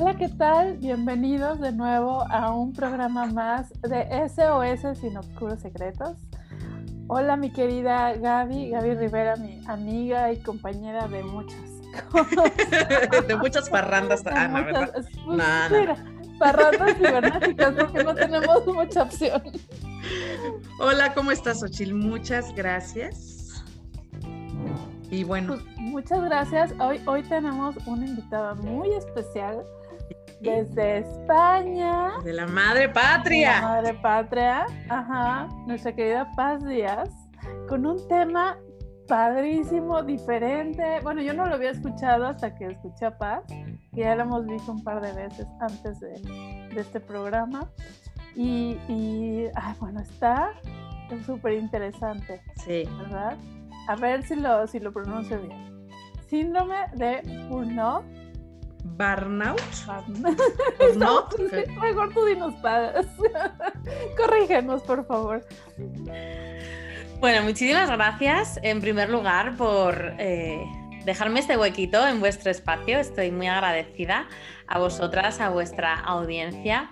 Hola, ¿qué tal? Bienvenidos de nuevo a un programa más de SOS Sin Oscuros Secretos. Hola, mi querida Gaby, Gaby Rivera, mi amiga y compañera de muchas cosas. de muchas parrandas. De ah, no, muchas- ¿verdad? pues, mira, parrandas cibernéticas porque no tenemos mucha opción. Hola, ¿cómo estás, Ochil? Muchas gracias. Y bueno, Pues, muchas gracias. Hoy, hoy tenemos una invitada muy especial desde España. de la madre La patria. madre patria, ajá, nuestra querida Paz Díaz, con un tema padrísimo, diferente. Bueno, yo no lo había escuchado hasta que escuché a Paz, que ya lo hemos visto un par de veces antes de, de este programa. Y, y, ay, bueno, está súper interesante, Sí. ¿verdad? A ver si lo, si lo pronuncio bien. Síndrome de Burnout. Burnout. Burnout. ¿No? Mejor tú dinos, Paz. Corrígenos, por favor. Bueno, muchísimas gracias en primer lugar por eh, dejarme este huequito en vuestro espacio. Estoy muy agradecida a vosotras, a vuestra audiencia.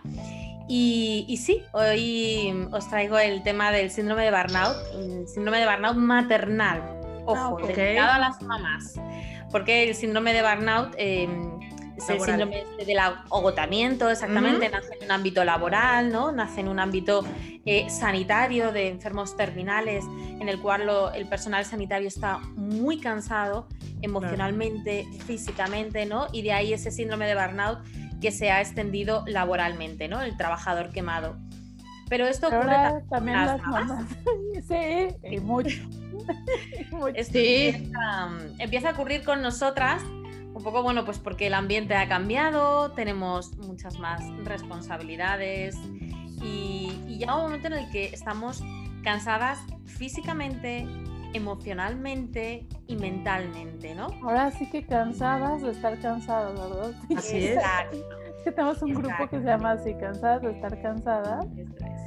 Y, y sí, hoy os traigo el tema del síndrome de burnout, el síndrome de burnout maternal. Ojo, Ah, ok. dedicado a las mamás. Porque el síndrome de burnout eh, es el síndrome este del agotamiento, exactamente, Ujú. nace en un ámbito laboral, ¿no? Nace en un ámbito eh, sanitario de enfermos terminales, en el cual lo- el personal sanitario está muy cansado emocionalmente, físicamente, ¿no? Y de ahí ese síndrome de burnout que se ha extendido laboralmente, ¿no? El trabajador quemado. Pero esto ocurre Ahora también las las mamás. mamás. Sí, y mucho. Y mucho. Esto Sí. empieza, empieza a ocurrir con nosotras, un poco, bueno, pues porque el ambiente ha cambiado, tenemos muchas más responsabilidades y, y llega un momento en el que estamos cansadas físicamente, emocionalmente y mentalmente, ¿no? Ahora sí que cansadas de estar cansadas, ¿verdad? Así es. Exacto. Que tenemos un grupo que se llama así, cansadas de estar cansadas.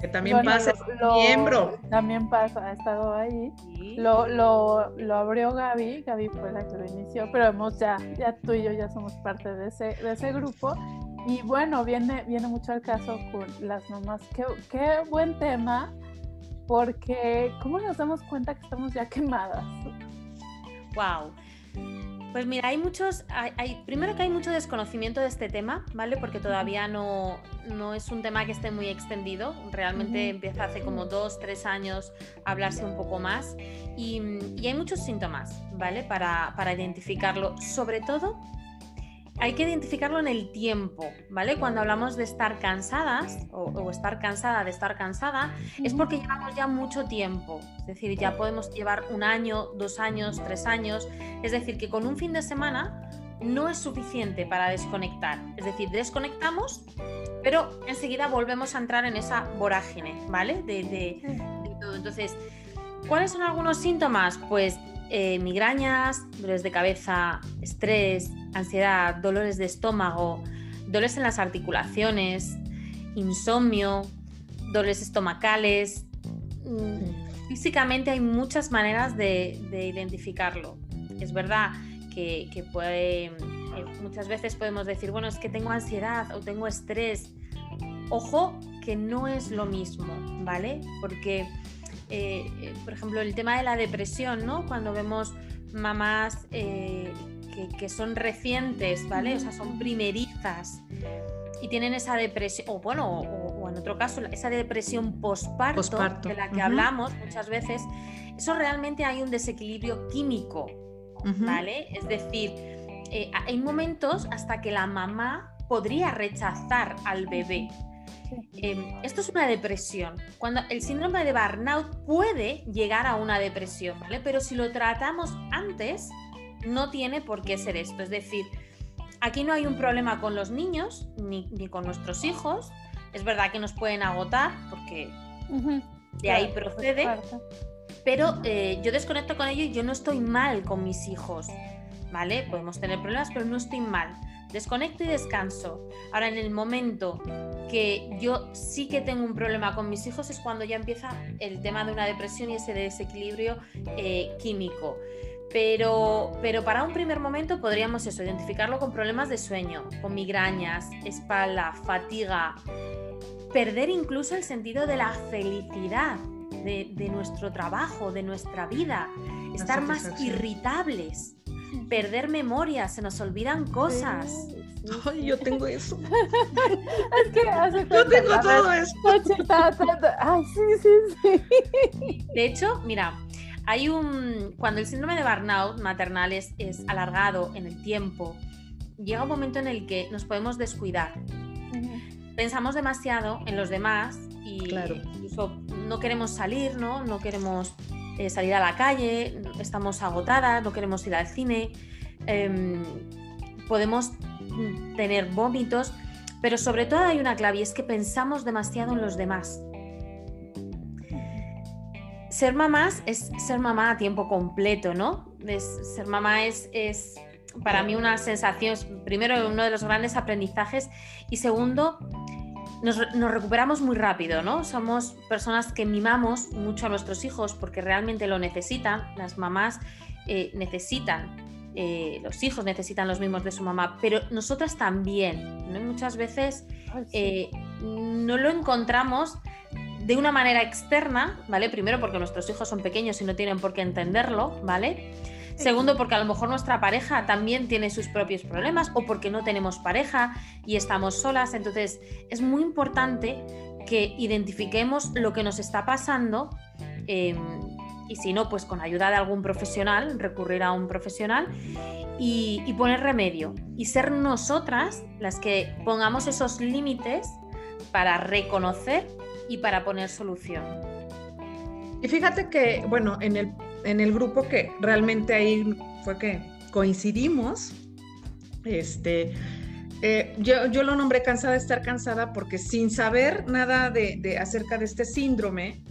Que también Bueno, pasa lo- lo- miembro. También pasa, ha estado ahí. Sí. Lo, lo, lo abrió Gaby, Gaby fue la que lo inició, pero hemos ya, ya tú y yo ya somos parte de ese, de ese grupo. Y bueno, viene, viene mucho al caso con las mamás. Qué, qué buen tema, porque ¿cómo nos damos cuenta que estamos ya quemadas? Wow. Pues mira, hay muchos, hay, hay- primero que hay mucho desconocimiento de este tema, ¿vale? Porque todavía no, no es un tema que esté muy extendido. Realmente empieza hace como dos, tres años a hablarse un poco más. Y, y hay muchos síntomas, ¿vale? Para, para identificarlo. Sobre todo, hay que identificarlo en el tiempo, ¿vale? Cuando hablamos de estar cansadas o, o estar cansada de estar cansada, es porque llevamos ya mucho tiempo. Es decir, ya podemos llevar un año, dos años, tres años. Es decir, que con un fin de semana no es suficiente para desconectar. Es decir, desconectamos, pero enseguida volvemos a entrar en esa vorágine, ¿vale? De, de- de todo. Entonces, ¿cuáles son algunos síntomas? Pues eh, migrañas, dolores de cabeza, estrés, ansiedad, dolores de estómago, dolores en las articulaciones, insomnio, dolores estomacales. Mm, Físicamente hay muchas maneras de, de identificarlo. Es verdad que, eh, muchas veces podemos decir, bueno, es que tengo ansiedad o tengo estrés. Ojo que no es lo mismo, ¿vale? Porque, eh, eh, por ejemplo, el tema de la depresión, ¿no? Cuando vemos mamás que, que son recientes, ¿vale? O sea, son primerizas y tienen esa depresión, o bueno, o, o en otro caso, esa depresión posparto, de la que ujú. hablamos muchas veces, eso realmente hay un desequilibrio químico, Ujú. ¿vale? Es decir, eh, hay momentos hasta que la mamá podría rechazar al bebé. Eh, esto es una depresión. Cuando el síndrome de burnout puede llegar a una depresión, ¿vale? Pero si lo tratamos antes, no tiene por qué ser esto. Es decir, aquí no hay un problema con los niños ni, ni con nuestros hijos. Es verdad que nos pueden agotar porque de ahí claro, procede, pero eh, yo desconecto con ello y yo no estoy mal con mis hijos, ¿vale? Podemos tener problemas, pero no estoy mal. Desconecto y descanso. Ahora, en el momento que yo sí que tengo un problema con mis hijos es cuando ya empieza el tema de una depresión y ese desequilibrio eh, químico. Pero, pero para un primer momento podríamos eso, identificarlo con problemas de sueño, con migrañas, espalda, fatiga, perder incluso el sentido de la felicidad de, de nuestro trabajo, de nuestra vida, estar más irritables, perder memoria, se nos olvidan cosas. Ay, yo tengo eso. Es que hace Yo tengo todo eso. Ay, sí, sí, sí. De hecho, mira, hay un. Cuando el síndrome de burnout maternal es, es alargado en el tiempo, llega un momento en el que nos podemos descuidar. Pensamos demasiado en los demás y Claro. incluso no queremos salir, ¿no? No queremos eh, salir a la calle, estamos agotadas, no queremos ir al cine, em, podemos mm, tener vómitos, pero sobre todo hay una clave y es que pensamos demasiado en los demás. Ser mamás es ser mamá a tiempo completo, ¿no? Es- ser mamá es, es para mí una sensación, es, primero uno de los grandes aprendizajes y segundo, nos, re- nos recuperamos muy rápido, ¿no? Somos personas que mimamos mucho a nuestros hijos porque realmente lo necesitan, las mamás eh, necesitan, eh, los hijos necesitan los mimos de su mamá, pero nosotras también, ¿no? Muchas veces eh, no lo encontramos de una manera externa, ¿vale? Primero porque nuestros hijos son pequeños y no tienen por qué entenderlo, ¿vale? Segundo, porque a lo mejor nuestra pareja también tiene sus propios problemas o porque no tenemos pareja y estamos solas. Entonces, es muy importante que identifiquemos lo que nos está pasando eh, y si no, pues con ayuda de algún profesional, recurrir a un profesional y, y poner remedio y ser nosotras las que pongamos esos límites para reconocer y para poner solución. Y fíjate que, bueno, en el, en el grupo que realmente ahí fue que coincidimos, este, eh, yo, yo lo nombré cansada de estar cansada porque sin saber nada de, de acerca de este síndrome,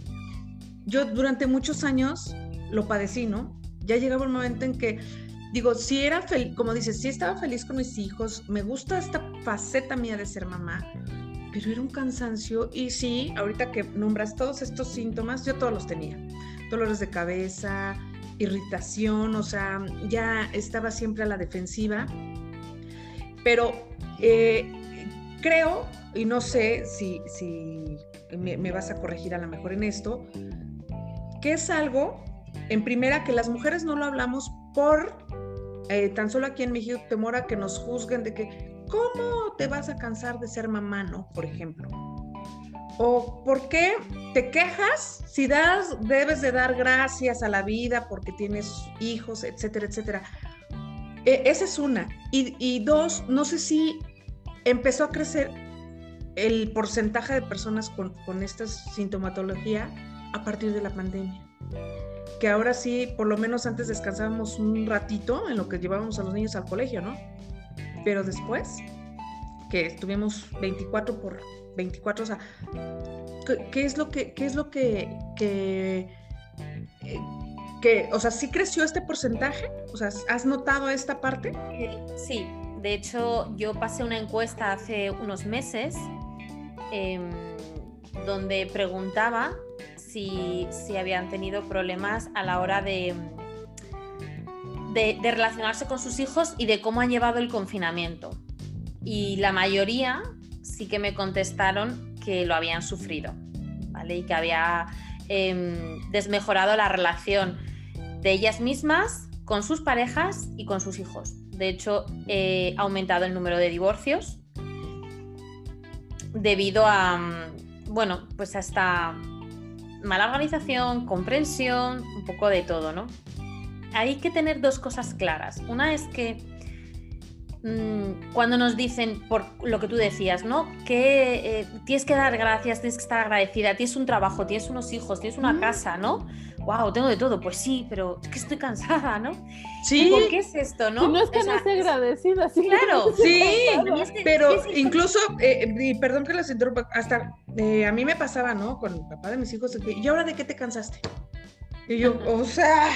yo durante muchos años lo padecí, ¿no? Ya llegaba un momento en que, digo, si era feliz, como dices, sí estaba feliz con mis hijos, me gusta esta faceta mía de ser mamá, pero era un cansancio y sí, ahorita que nombras todos estos síntomas, yo todos los tenía. Dolores de cabeza, irritación, o sea, ya estaba siempre a la defensiva. Pero eh, creo, y no sé si, si me, vas a corregir a lo mejor en esto, que es algo, en primera, que las mujeres no lo hablamos por, eh, tan solo aquí en México, temor a que nos juzguen de que, ¿cómo te vas a cansar de ser mamá, no? Por ejemplo. ¿O por qué te quejas si das, debes de dar gracias a la vida porque tienes hijos, etcétera, etcétera? Eh, esa es una. Y, y dos, no sé si empezó a crecer el porcentaje de personas con, con esta sintomatología a partir de la pandemia. Que ahora sí, por lo menos antes descansábamos un ratito en lo que llevábamos a los niños al colegio, ¿no? Pero después, que estuvimos 24 por 24, o sea, ¿qué, es lo que, qué es lo que, eh, que, o sea, sí creció este porcentaje? O sea, ¿has notado esta parte? Sí, de hecho yo pasé una encuesta hace unos meses em, donde preguntaba si, si habían tenido problemas a la hora de, de, relacionarse con sus hijos y de cómo han llevado el confinamiento. Y la mayoría sí que me contestaron que lo habían sufrido, ¿vale? Y que había em, desmejorado la relación de ellas mismas con sus parejas y con sus hijos. De hecho, eh, ha aumentado el número de divorcios debido a, bueno, pues hasta mala organización, comprensión, un poco de todo, ¿no? Hay que tener dos cosas claras. Una es que mm, cuando nos dicen, por lo que tú decías, ¿no? Que eh, tienes que dar gracias, tienes que estar agradecida, tienes un trabajo, tienes unos hijos, tienes una Mm. casa, ¿no? Wow, tengo de todo. Pues sí, pero es que estoy cansada, ¿no? Sí, ¿Por qué es esto, no? No es que O sea, no esté agradecida, sí. Claro, Sí, pero incluso, eh, y perdón que les interrumpa, hasta eh, a mí me pasaba, ¿no? Con el papá de mis hijos, ¿y ahora de qué te cansaste? Y yo, o sea,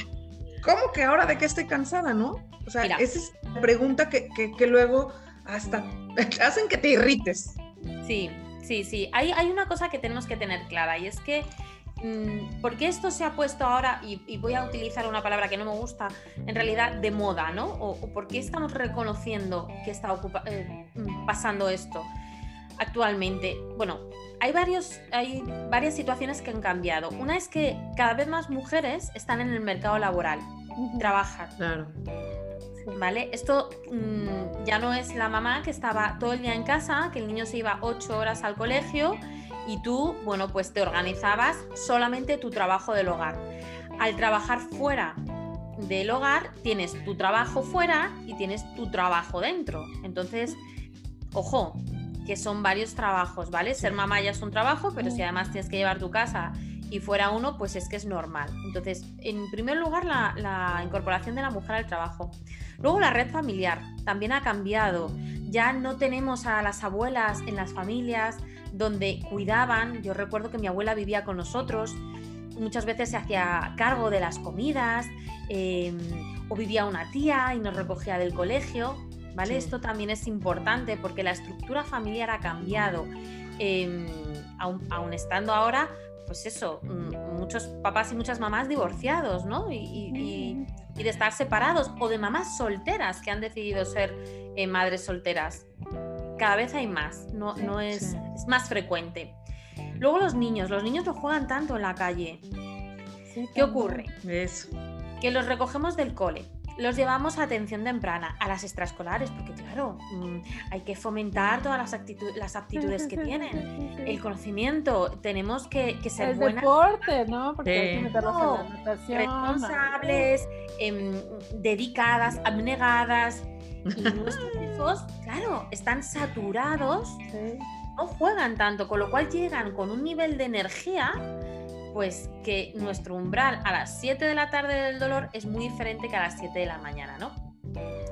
¿cómo que ahora de qué estoy cansada, no? O sea, Mira. esa es la pregunta que, que, que luego hasta hacen que te irrites. Sí, sí, sí. Hay, hay una cosa que tenemos que tener clara y es que mm, ¿por qué esto se ha puesto ahora, y, voy a utilizar una palabra que no me gusta, en realidad de moda, ¿no? O, por qué estamos reconociendo que está eh, mm, pasando esto actualmente? Bueno, hay, varios, hay varias situaciones que han cambiado. Una es que cada vez más mujeres están en el mercado laboral, trabajan. Claro. ¿Vale? Esto mm, ya no es la mamá que estaba todo el día en casa, que el niño se iba ocho horas al colegio y tú, bueno, pues te organizabas solamente tu trabajo del hogar. Al trabajar fuera del hogar, tienes tu trabajo fuera y tienes tu trabajo dentro. Entonces, ojo, que son varios trabajos, ¿vale? Ser mamá ya es un trabajo, pero si además tienes que llevar tu casa y fuera uno, pues es que es normal. Entonces, en primer lugar, la, incorporación de la mujer al trabajo. Luego, la red familiar también ha cambiado. Ya no tenemos a las abuelas en las familias donde cuidaban. Yo recuerdo que mi abuela vivía con nosotros, muchas veces se hacía cargo de las comidas, em, o vivía una tía y nos recogía del colegio. ¿Vale? Esto también es importante porque la estructura familiar ha cambiado. Eh, aun, estando ahora pues eso, mm, muchos papás y muchas mamás divorciados, ¿no? Y, de estar separados, o de mamás solteras que han decidido ser eh, madres solteras. Cada vez hay más, no, no es, es, más frecuente. Luego los niños, los niños no juegan tanto en la calle. ¿Qué ocurre? Eso. Que los recogemos del cole, los llevamos a atención temprana, a las extraescolares, porque claro, mm, hay que fomentar todas las, las aptitudes que tienen, el conocimiento, tenemos que, ser el deporte, ¿no? Porque hay que meterlos en la natación. Responsables, em, dedicadas, abnegadas. Y nuestros hijos, claro, están saturados, no juegan tanto, con lo cual llegan con un nivel de energía pues que nuestro umbral a las 7 de la tarde del dolor es muy diferente que a las 7 de la mañana, ¿no?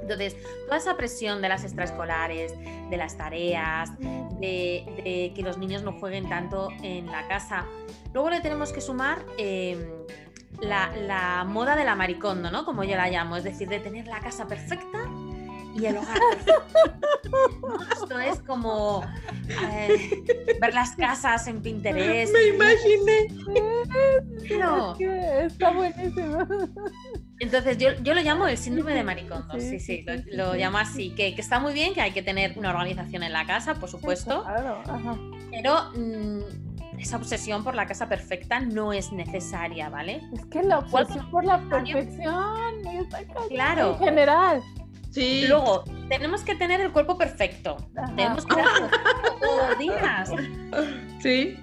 Entonces, toda esa presión de las extraescolares, de las tareas, de, que los niños no jueguen tanto en la casa. Luego le tenemos que sumar em, la, moda de la maricondo, ¿no? Como yo la llamo, es decir, de tener la casa perfecta y el hogar Esto es como eh, ver las casas en Pinterest. Me imaginé. No. Está buenísimo. Entonces yo, yo, lo llamo el síndrome de maricondo, sí, sí, lo, llamo así, que, que, está muy bien, que hay que tener una organización en la casa, por supuesto, pero mm, esa obsesión por la casa perfecta no es necesaria, ¿vale? Es que la obsesión por la perfección claro. en general. Sí. Luego, tenemos que tener el cuerpo perfecto. Tenemos que hacer todos los días. Sí.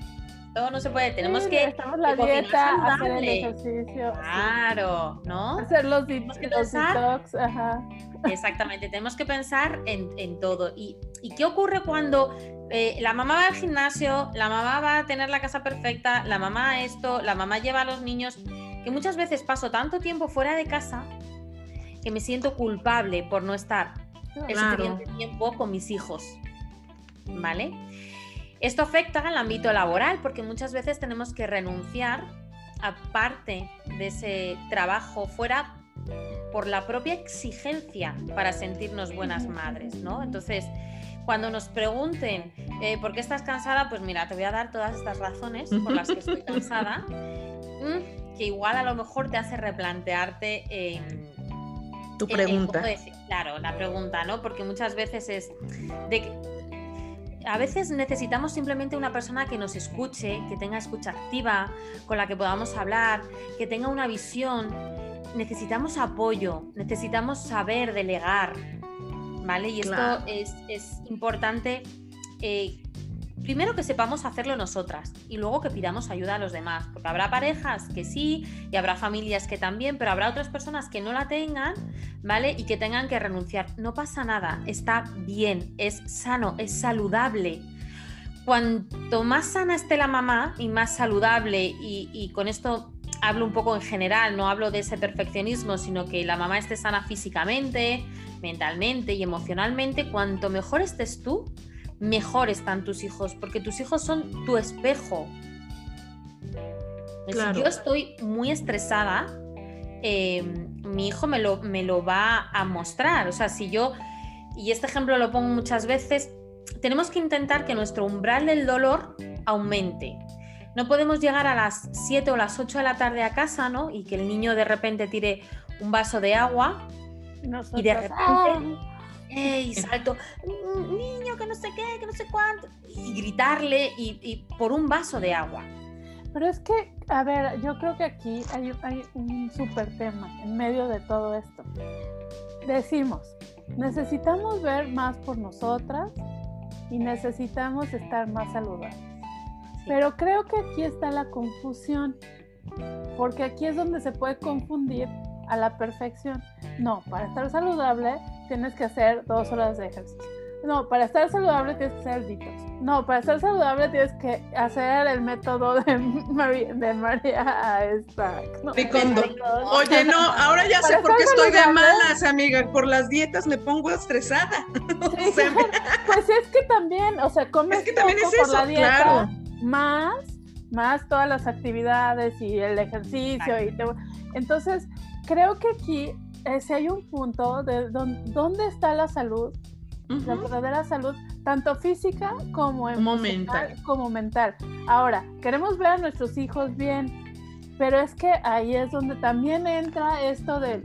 Todo no se puede. Tenemos que. Estamos la dieta, hacer el ejercicio. Claro, ¿no? Hacer los, detox. Ajá. Exactamente. Tenemos que pensar en, todo. ¿Y, qué ocurre cuando eh, la mamá va al gimnasio, la mamá va a tener la casa perfecta, la mamá esto, la mamá lleva a los niños? Que muchas veces paso tanto tiempo fuera de casa que me siento culpable por no estar el suficiente tiempo con mis hijos. ¿Vale? Esto afecta al ámbito laboral porque muchas veces tenemos que renunciar a parte de ese trabajo fuera por la propia exigencia para sentirnos buenas madres, ¿no? Entonces, cuando nos pregunten eh, por qué estás cansada, pues mira, te voy a dar todas estas razones por las que estoy cansada, mm, que igual a lo mejor te hace replantearte tu pregunta. claro, la pregunta, ¿no? Porque muchas veces es de que a veces necesitamos simplemente una persona que nos escuche, que tenga escucha activa, con la que podamos hablar, que tenga una visión. Necesitamos apoyo, necesitamos saber delegar, ¿vale? Y esto es, es, importante eh, primero que sepamos hacerlo nosotras y luego que pidamos ayuda a los demás, porque habrá parejas que sí y habrá familias que también, pero habrá otras personas que no la tengan, ¿vale? Y que tengan que renunciar. No pasa nada, está bien, es sano, es saludable. Cuanto más sana esté la mamá y más saludable, y, y con esto hablo un poco en general, no hablo de ese perfeccionismo, sino que la mamá esté sana físicamente, mentalmente y emocionalmente, cuanto mejor estés tú, mejor están tus hijos, porque tus hijos son tu espejo. Si yo estoy muy estresada, em, mi hijo me lo, me lo va a mostrar. O sea, si yo, y este ejemplo lo pongo muchas veces, tenemos que intentar que nuestro umbral del dolor aumente. no podemos llegar a las 7 o las 8 de la tarde a casa, ¿no? Y que el niño de repente tire un vaso de agua y de repente, ¡ah! ¡Ey! Salto, niño, que no sé qué, que no sé cuánto, y gritarle y, por un vaso de agua. Pero es que, a ver, yo creo que aquí hay, hay un súper tema en medio de todo esto. Decimos, necesitamos ver más por nosotras y necesitamos estar más saludables. Pero creo que aquí está la confusión, porque aquí es donde se puede confundir a la perfección. No, para estar saludable tienes que hacer dos horas de ejercicio. No, para estar saludable tienes que hacer detox. No, para estar saludable tienes que hacer el método de María, de María esta. Oye, no, ahora ya sé por qué estoy de malas, amiga. Por las dietas me pongo estresada. pues es que también, o sea, comes es también por la dieta, más, más todas las actividades y el ejercicio y entonces creo que aquí eh, si hay un punto de dónde está la salud, la verdadera salud, tanto física como mental. como mental. Ahora, queremos ver a nuestros hijos bien, pero es que ahí es donde también entra esto de,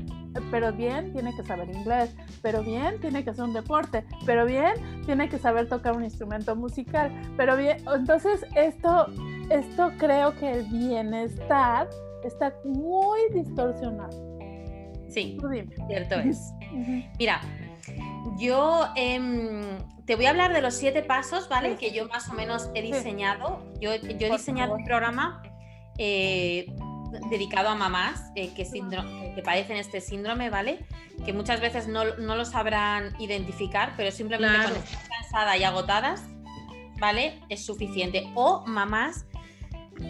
pero bien, tiene que saber inglés, pero bien, tiene que hacer un deporte, pero bien, tiene que saber tocar un instrumento musical, pero bien, entonces esto, esto creo que el bienestar está muy distorsionado. Sí, cierto es. Mira, yo em, te voy a hablar de los siete pasos, ¿vale? Que yo más o menos he diseñado. Yo, yo he diseñado un programa eh, dedicado a mamás eh, que, que, padecen este síndrome, ¿vale? Que muchas veces no, lo sabrán identificar, pero simplemente con estar cansada y agotadas, ¿vale? Es suficiente. O mamás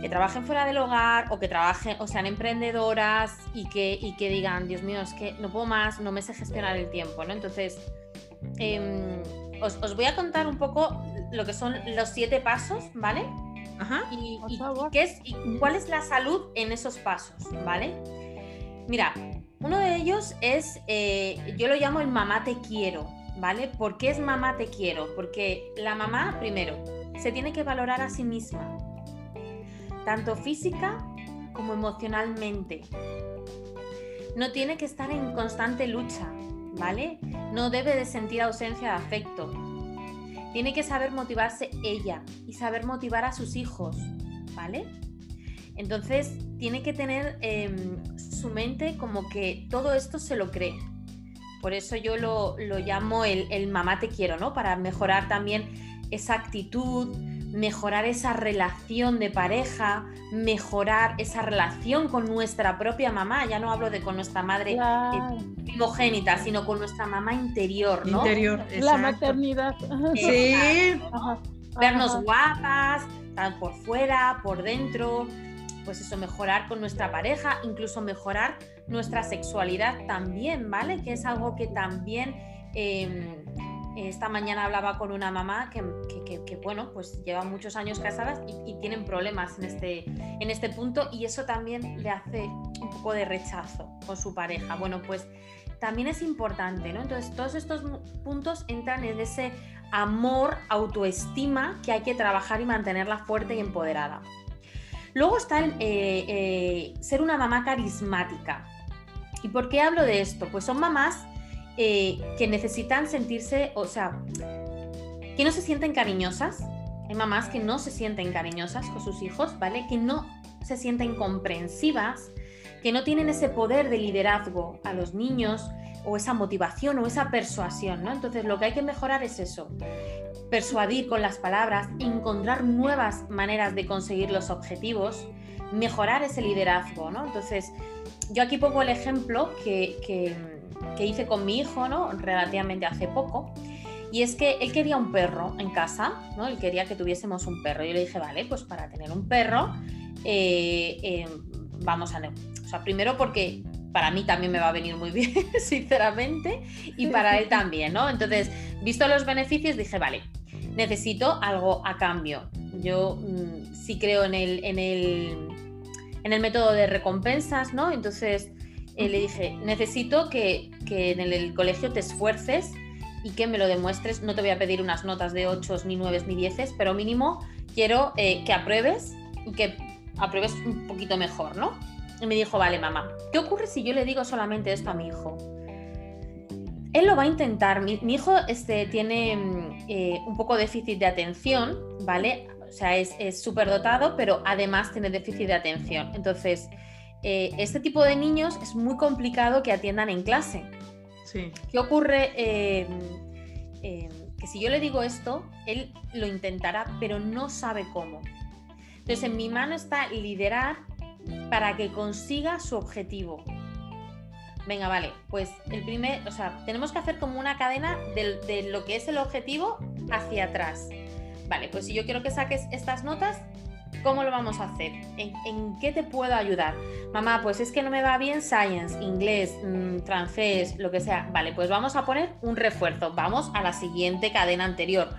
que trabajen fuera del hogar o que trabajen o sean emprendedoras y que, y que digan, Dios mío, es que no puedo más, no me sé gestionar el tiempo, ¿no? Entonces, em, os, voy a contar un poco lo que son los siete pasos, ¿vale? Ajá. Y, qué es, y cuál es la salud en esos pasos, ¿vale? Mira, uno de ellos es, eh, yo lo llamo el mamá te quiero, ¿vale? ¿Por qué es mamá te quiero? Porque la mamá, primero, se tiene que valorar a sí misma, tanto física como emocionalmente. No tiene que estar en constante lucha, ¿vale? No debe de sentir ausencia de afecto. Tiene que saber motivarse ella y saber motivar a sus hijos, ¿vale? Entonces tiene que tener em, su mente como que todo esto se lo cree. Por eso yo lo, llamo el, el mamá te quiero, ¿no? Para mejorar también esa actitud, mejorar esa relación de pareja, mejorar esa relación con nuestra propia mamá, ya no hablo de con nuestra madre primogénita, sino con nuestra mamá interior, ¿no? Interior, La maternidad. Sí. Vernos guapas, por fuera, por dentro, pues eso, mejorar con nuestra pareja, incluso mejorar nuestra sexualidad también, ¿vale? Que es algo que también... Em, esta mañana hablaba con una mamá que, bueno, pues lleva muchos años casadas y, tienen problemas en este, en este punto y eso también le hace un poco de rechazo con su pareja. Bueno, pues también es importante, ¿no? Entonces, todos estos puntos entran en ese amor, autoestima que hay que trabajar y mantenerla fuerte y empoderada. Luego está el eh, eh, ser una mamá carismática. ¿Y por qué hablo de esto? Pues son mamás eh, que necesitan sentirse, o sea, que no se sienten cariñosas. Hay mamás que no se sienten cariñosas con sus hijos, ¿vale? Que no se sienten comprensivas, que no tienen ese poder de liderazgo a los niños o esa motivación o esa persuasión, ¿no? Entonces lo que hay que mejorar es eso, persuadir con las palabras, encontrar nuevas maneras de conseguir los objetivos, mejorar ese liderazgo, ¿no? Entonces yo aquí pongo el ejemplo que, que que hice con mi hijo, ¿no? Relativamente hace poco. Y es que él quería un perro en casa, ¿no? Él quería que tuviésemos un perro. Yo le dije, vale, pues para tener un perro, eh, eh, vamos a... O sea, primero porque para mí también me va a venir muy bien, sinceramente, y para él también, ¿no? Entonces, visto los beneficios, dije, vale, necesito algo a cambio. Yo mm, sí creo en el, en el, en el método de recompensas, ¿no? Entonces, le dije, necesito que, en el, colegio te esfuerces y que me lo demuestres. No te voy a pedir unas notas de 8, ni 9, ni 10, pero mínimo quiero eh, que apruebes que apruebes un poquito mejor, ¿no? Y me dijo, vale, mamá, ¿qué ocurre si yo le digo solamente esto a mi hijo? Él lo va a intentar. Mi, hijo este, tiene mm, eh, un poco déficit de atención, ¿vale? O sea, es súper dotado, pero además tiene déficit de atención. Entonces, eh, este tipo de niños es muy complicado que atiendan en clase. Sí. ¿Qué ocurre? Eh, que si yo le digo esto, él lo intentará, pero no sabe cómo. Entonces, en mi mano está liderar para que consiga su objetivo. Venga, vale, pues el primer, o sea, tenemos que hacer como una cadena de, lo que es el objetivo hacia atrás. Vale, pues si yo quiero que saques estas notas, ¿cómo lo vamos a hacer? ¿En, qué te puedo ayudar? Mamá, pues es que no me va bien science, inglés, mm, francés, lo que sea. Vale, pues vamos a poner un refuerzo. Vamos a la siguiente cadena anterior.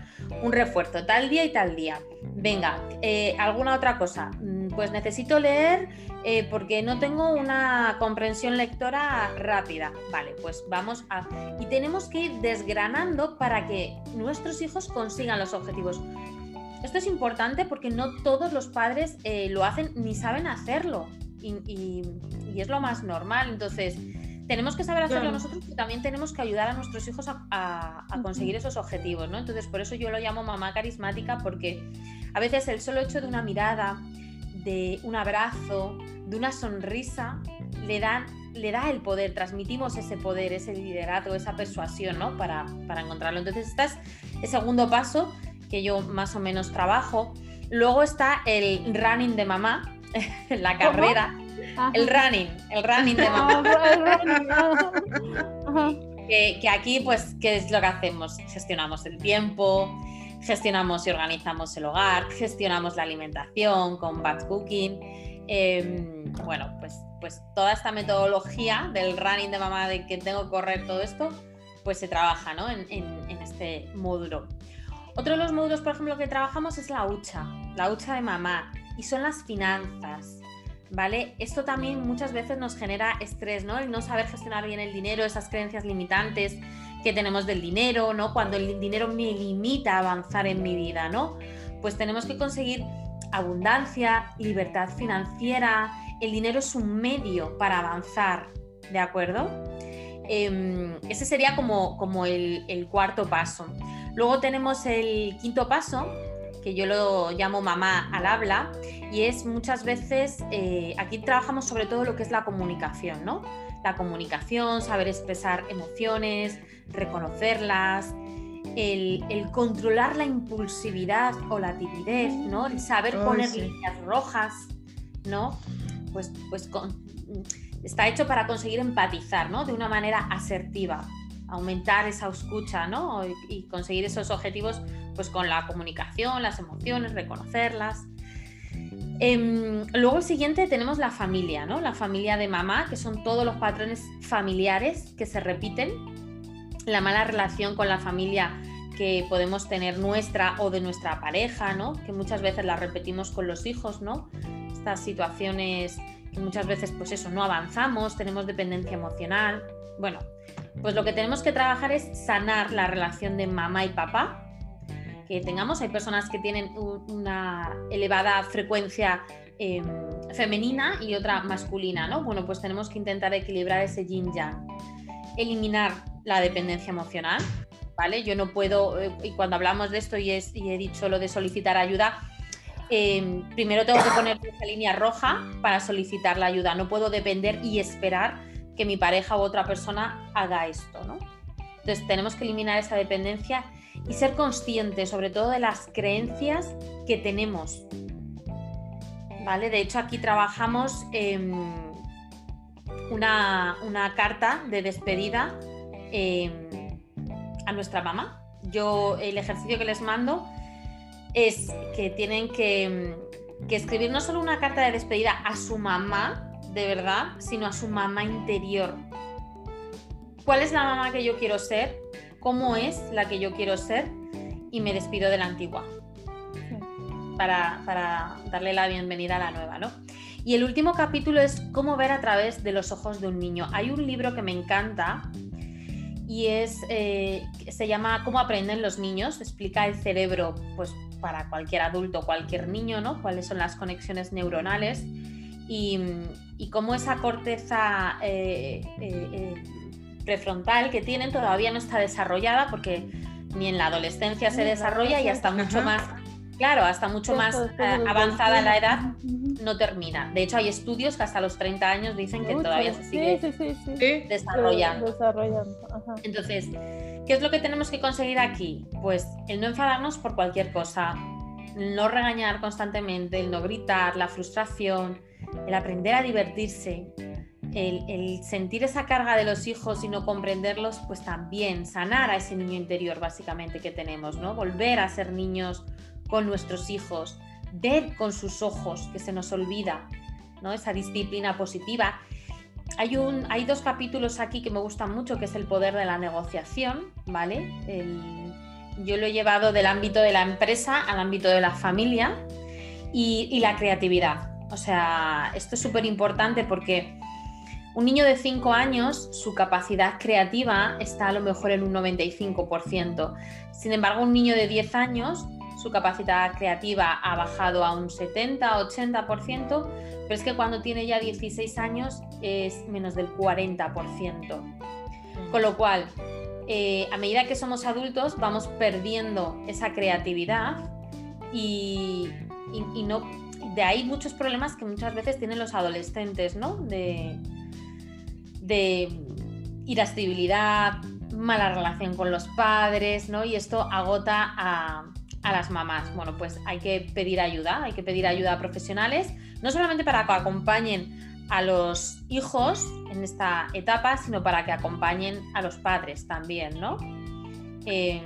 Un refuerzo, tal día y tal día. Venga, eh, ¿alguna otra cosa? Mm, pues necesito leer eh, porque no tengo una comprensión lectora rápida. Vale, pues vamos a... Y tenemos que ir desgranando para que nuestros hijos consigan los objetivos. Esto es importante porque no todos los padres eh, lo hacen ni saben hacerlo. Y, es lo más normal. Entonces, tenemos que saber hacerlo nosotros, pero también tenemos que ayudar a nuestros hijos a, conseguir esos objetivos, ¿no? Entonces, por eso yo lo llamo mamá carismática, porque a veces el solo hecho de una mirada, de un abrazo, de una sonrisa, le, dan, le da el poder, transmitimos ese poder, ese liderazgo, esa persuasión, ¿no? Para, para encontrarlo. Entonces, este es el segundo paso que yo más o menos trabajo. Luego está el running de mamá, la carrera. El running, el running de mamá. Ah, que, que, aquí, pues, ¿qué es lo que hacemos? Gestionamos el tiempo, gestionamos y organizamos el hogar, gestionamos la alimentación con batch cooking. Em, bueno, pues, pues toda esta metodología del running de mamá, de que tengo que correr todo esto, pues se trabaja ¿no? en, en, este módulo. Otro de los módulos, por ejemplo, que trabajamos es la hucha, la hucha de mamá, y son las finanzas. ¿Vale? Esto también muchas veces nos genera estrés, ¿no? El no saber gestionar bien el dinero, esas creencias limitantes, que tenemos del dinero, ¿no? Cuando el dinero me limita a avanzar en mi vida, ¿no? Pues tenemos que conseguir abundancia, libertad financiera. El dinero es un medio para avanzar, ¿de acuerdo? Em, ese sería como, como el, cuarto paso. Luego tenemos el quinto paso, que yo lo llamo mamá al habla, y es muchas veces, eh, aquí trabajamos sobre todo lo que es la comunicación, ¿no? La comunicación, saber expresar emociones, reconocerlas, el, controlar la impulsividad o la timidez, ¿no? El saber poner líneas rojas, ¿no? Pues, pues está hecho para conseguir empatizar, ¿no? De una manera asertiva, aumentar esa escucha, ¿no? Y, conseguir esos objetivos, pues con la comunicación, las emociones, reconocerlas. Em, luego el siguiente tenemos la familia, ¿no? La familia de mamá, que son todos los patrones familiares que se repiten la mala relación con la familia que podemos tener nuestra o de nuestra pareja, ¿no? Que muchas veces la repetimos con los hijos, ¿no? Estas situaciones que muchas veces, pues eso, no avanzamos, tenemos dependencia emocional. Bueno, pues lo que tenemos que trabajar es sanar la relación de mamá y papá que tengamos. Hay personas que tienen una elevada frecuencia em, femenina y otra masculina, ¿no? Bueno, pues tenemos que intentar equilibrar ese yin yang. Eliminar la dependencia emocional, ¿vale? Yo no puedo, eh, y cuando hablamos de esto y, he dicho lo de solicitar ayuda, em, primero tengo que poner esa línea roja para solicitar la ayuda. No puedo depender y esperar que mi pareja u otra persona haga esto, ¿no? Entonces tenemos que eliminar esa dependencia y ser conscientes sobre todo de las creencias que tenemos. ¿Vale? De hecho, aquí trabajamos una, una carta de despedida Em, a nuestra mamá. Yo el ejercicio que les mando es que tienen que, que escribir no solo una carta de despedida a su mamá, de verdad, sino a su mamá interior. ¿Cuál es la mamá que yo quiero ser? ¿Cómo es la que yo quiero ser? Y me despido de la antigua. Para, para, darle la bienvenida a la nueva, ¿no? Y el último capítulo es cómo ver a través de los ojos de un niño. Hay un libro que me encanta, y es, eh, se llama Cómo aprenden los niños, explica el cerebro, pues para cualquier adulto, cualquier niño, ¿no? Cuáles son las conexiones neuronales y, cómo esa corteza eh, eh, eh, prefrontal que tienen todavía no está desarrollada porque ni en la adolescencia se desarrolla y hasta mucho más, claro, hasta mucho más avanzada la edad no termina. De hecho, hay estudios que hasta los 30 años dicen que todavía se sigue desarrollando. Entonces, ¿qué es lo que tenemos que conseguir aquí? Pues el no enfadarnos por cualquier cosa, no regañar constantemente, el no gritar, la frustración, el aprender a divertirse, el, sentir esa carga de los hijos y no comprenderlos, pues también sanar a ese niño interior básicamente que tenemos, ¿no? Volver a ser niños con nuestros hijos, ver con sus ojos que se nos olvida, ¿no? Esa disciplina positiva. Hay, un, hay dos capítulos aquí que me gustan mucho, que es el poder de la negociación, ¿vale? yo lo he llevado del ámbito de la empresa al ámbito de la familia y, y la creatividad. O sea, esto es súper importante porque un niño de 5 años, su capacidad creativa está a lo mejor en un 95%. Sin embargo, un niño de 10 años, su capacidad creativa ha bajado a un 70-80%, pero es que cuando tiene ya 16 años es menos del 40%. Con lo cual, eh, a medida que somos adultos, vamos perdiendo esa creatividad y, no, de ahí muchos problemas que muchas veces tienen los adolescentes, ¿no? De, irascibilidad, mala relación con los padres, ¿no? Y esto agota a, las mamás. Bueno, pues hay que pedir ayuda, hay que pedir ayuda a profesionales, no solamente para que acompañen a los hijos en esta etapa, sino para que acompañen a los padres también, ¿no? Em,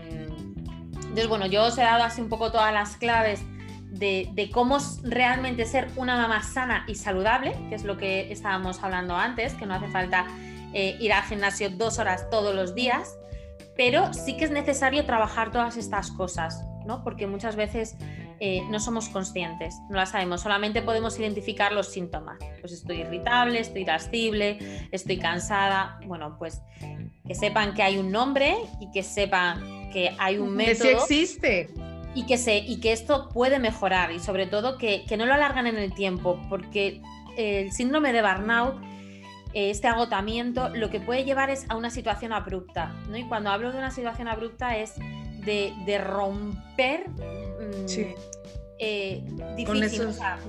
entonces, bueno, yo os he dado así un poco todas las claves de, de, cómo realmente ser una mamá sana y saludable, que es lo que estábamos hablando antes, que no hace falta eh, ir al gimnasio dos horas todos los días, pero sí que es necesario trabajar todas estas cosas, ¿no? Porque muchas veces eh, no somos conscientes, no las sabemos, solamente podemos identificar los síntomas. Pues estoy irritable, estoy irascible, estoy cansada. Bueno, pues que sepan que hay un nombre y que sepan que hay un método. Que sí existe y que, se, y que esto puede mejorar y sobre todo que, no lo alargan en el tiempo, porque el síndrome de burnout, este agotamiento, lo que puede llevar es a una situación abrupta. ¿no? Y cuando hablo de una situación abrupta es de, romper. Mm, sí. Eh, difícil,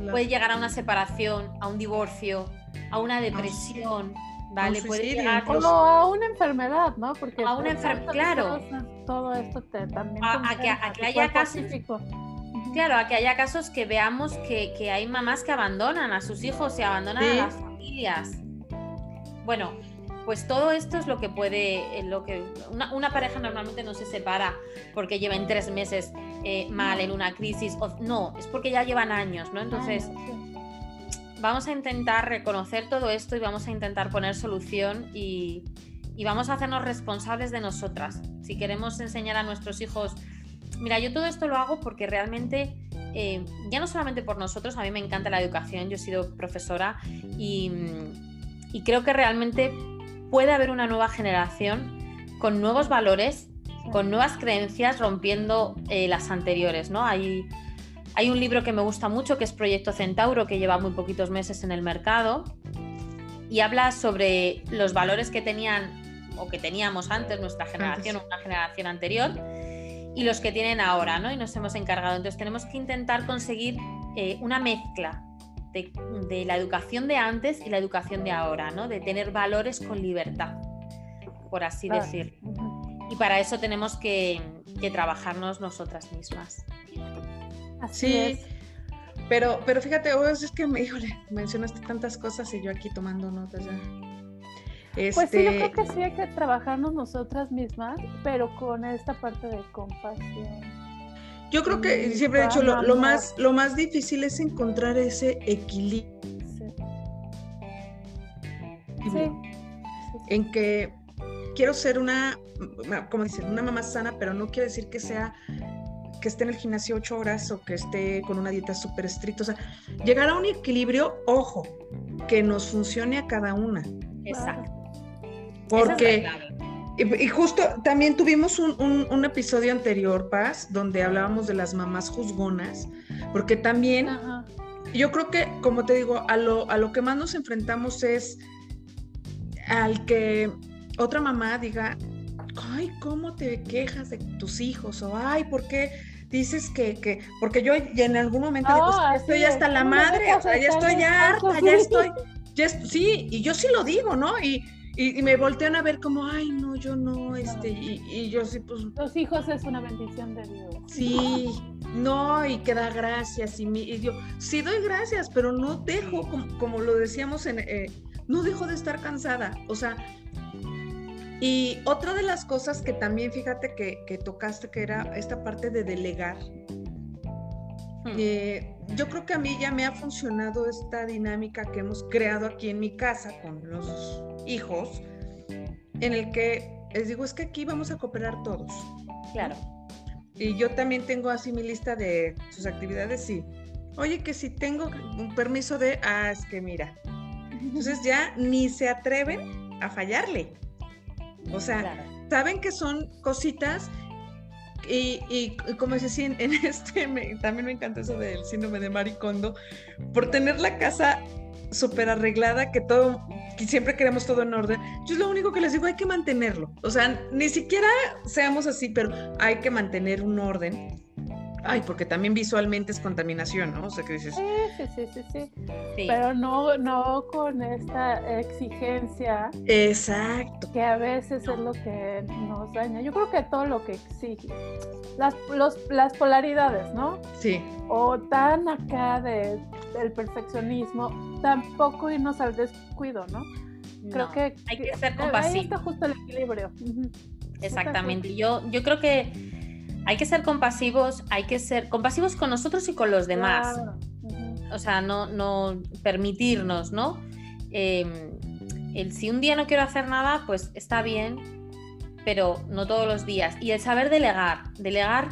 puede llegar a una separación, a un divorcio, a una depresión. Vale, puede llegar como a una enfermedad, ¿no? Porque a una enfermedad, claro. Todo esto también. A, que, haya casos. Claro, a que haya casos que veamos que, hay mamás que abandonan a sus hijos y abandonan a las familias. Bueno, pues todo esto es lo que puede, eh, lo que una, pareja normalmente no se separa porque lleven tres meses eh, mal en una crisis, o, no, es porque ya llevan años, ¿no? Entonces, vamos a intentar reconocer todo esto y vamos a intentar poner solución y, vamos a hacernos responsables de nosotras. Si queremos enseñar a nuestros hijos, mira, yo todo esto lo hago porque realmente, eh, ya no solamente por nosotros, a mí me encanta la educación, yo he sido profesora y, creo que realmente puede haber una nueva generación con nuevos valores, con nuevas creencias, rompiendo eh, las anteriores, ¿no? Hay hay un libro que me gusta mucho que es Proyecto Centauro, que lleva muy poquitos meses en el mercado y habla sobre los valores que tenían o que teníamos antes nuestra generación o una generación anterior y los que tienen ahora, ¿no? Y nos hemos encargado. Entonces tenemos que intentar conseguir eh, una mezcla de, la educación de antes y la educación de ahora, ¿no? De tener valores con libertad, por así decir. Y para eso tenemos que, que trabajarnos nosotras mismas sí, Pero, pero fíjate, es que, me, híjole, mencionaste tantas cosas y yo aquí tomando notas ya. Pues sí, yo creo este que sí hay que trabajarnos nosotras mismas, pero con esta parte de compasión. Yo creo que siempre he dicho, lo, más, lo más difícil es encontrar ese equilibrio. Sí. En que quiero ser una, como dicen, una mamá sana, pero no quiere decir que sea que esté en el gimnasio ocho horas o que esté con una dieta súper estricta. O sea, llegar a un equilibrio, ojo, que nos funcione a cada una. Exacto. Porque, Y, justo también tuvimos un, episodio anterior, Paz, donde hablábamos de las mamás juzgonas, porque también yo creo que, como te digo, a lo, a lo que más nos enfrentamos es al que otra mamá diga, ay, ¿cómo te quejas de tus hijos? O, ay, ¿por qué dices que, que, porque yo en algún momento digo, estoy hasta la madre, o sea, ya estoy harta, ya estoy, ya sí, y yo sí lo digo, ¿no? Y, y, me voltean a ver como, ay, no, yo no, este, Y, y, yo sí, pues... Los hijos es una bendición de Dios. Sí, no, y que da gracias, y, y yo sí doy gracias, pero no dejo, como, lo decíamos en... Eh, no dejo de estar cansada, o sea, y otra de las cosas que también fíjate que, tocaste, que era esta parte de delegar. Hmm. Eh, yo creo que a mí ya me ha funcionado esta dinámica que hemos creado aquí en mi casa con los hijos, en el que les digo, es que aquí vamos a cooperar todos. Claro. Y yo también tengo así mi lista de sus actividades y, oye, que si tengo un permiso de, ah, es que mira. Entonces ya ni se atreven a fallarle. O sea, saben que son cositas y, y, como decía, en, este también me encanta eso del síndrome de Maricondo, por tener la casa súper arreglada, que todo, que siempre queremos todo en orden. Yo es lo único que les digo, hay que mantenerlo. O sea, ni siquiera seamos así, pero hay que mantener un orden Ay, porque también visualmente es contaminación, ¿no? O sea, que dices... Sí, sí, sí, sí, sí. Pero no, no con esta exigencia. Exacto. Que a veces es lo que nos daña. Yo creo que todo lo que exige. Las, los, las polaridades, ¿no? Sí. O tan acá de, del perfeccionismo, tampoco irnos al descuido, ¿no? Creo que... Hay que ser compasivo. Ahí está justo el equilibrio. Exactamente. Yo, yo creo que hay que ser compasivos, hay que ser compasivos con nosotros y con los demás. O sea, no, no permitirnos, ¿no? Em, el si un día no quiero hacer nada, pues está bien, pero no todos los días. Y el saber delegar, delegar